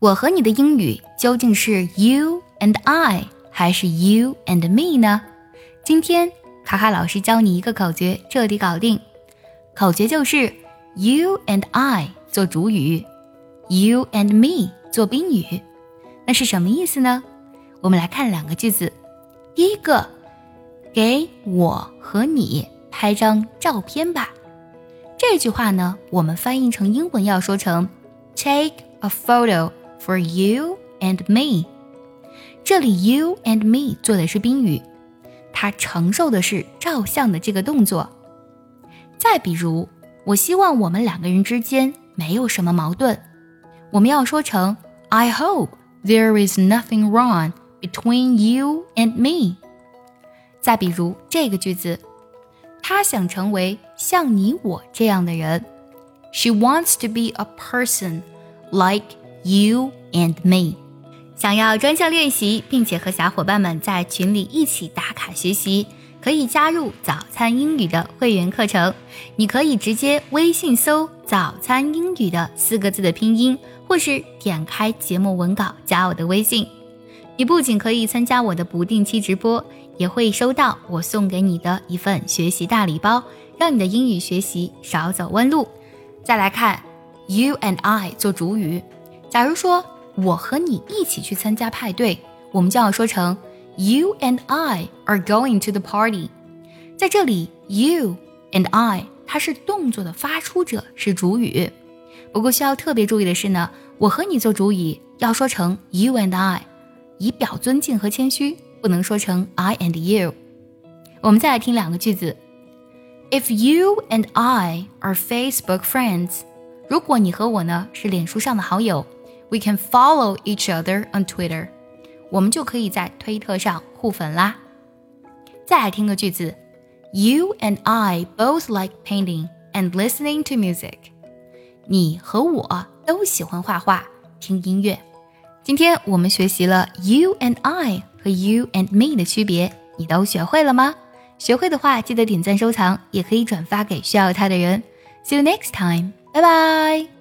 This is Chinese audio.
我和你的英语究竟是 you and I 还是 you and me 呢？今天卡卡老师教你一个口诀，彻底搞定。口诀就是 you and I 做主语，you and me 做宾语。那是什么意思呢？我们来看两个句子。第一个，给我和你拍张照片吧。这句话呢，我们翻译成英文要说成 take a photo。For you and me，这里 you and me 做的是宾语，它承受的是照相的这个动作。再比如，我希望我们两个人之间没有什么矛盾，我们要说成 I hope there is nothing wrong between you and me。再比如这个句子，他想成为像你我这样的人。She wants to be a person like You and me，想要专项练习，并且和小伙伴们在群里一起打卡学习，可以加入早餐英语的会员课程。你可以直接微信搜“早餐英语”的四个字的拼音，或是点开节目文稿加我的微信。你不仅可以参加我的不定期直播，也会收到我送给你的一份学习大礼包，让你的英语学习少走弯路。再来看，You and I 做主语。假如说我和你一起去参加派对，我们就要说成 You and I are going to the party。在这里，You and I 它是动作的发出者，是主语。不过需要特别注意的是呢，我和你做主语要说成 You and I，以表尊敬和谦虚，不能说成 I and you。我们再来听两个句子：If you and I are Facebook friends，如果你和我呢是脸书上的好友。We can follow each other on Twitter，我们就可以在推特上互粉啦。再来听个句子：You and I both like painting and listening to music。你和我都喜欢画画、听音乐。今天我们学习了 You and I 和 You and me 的区别，你都学会了吗？学会的话，记得点赞收藏，也可以转发给需要它的人。See you next time，拜拜。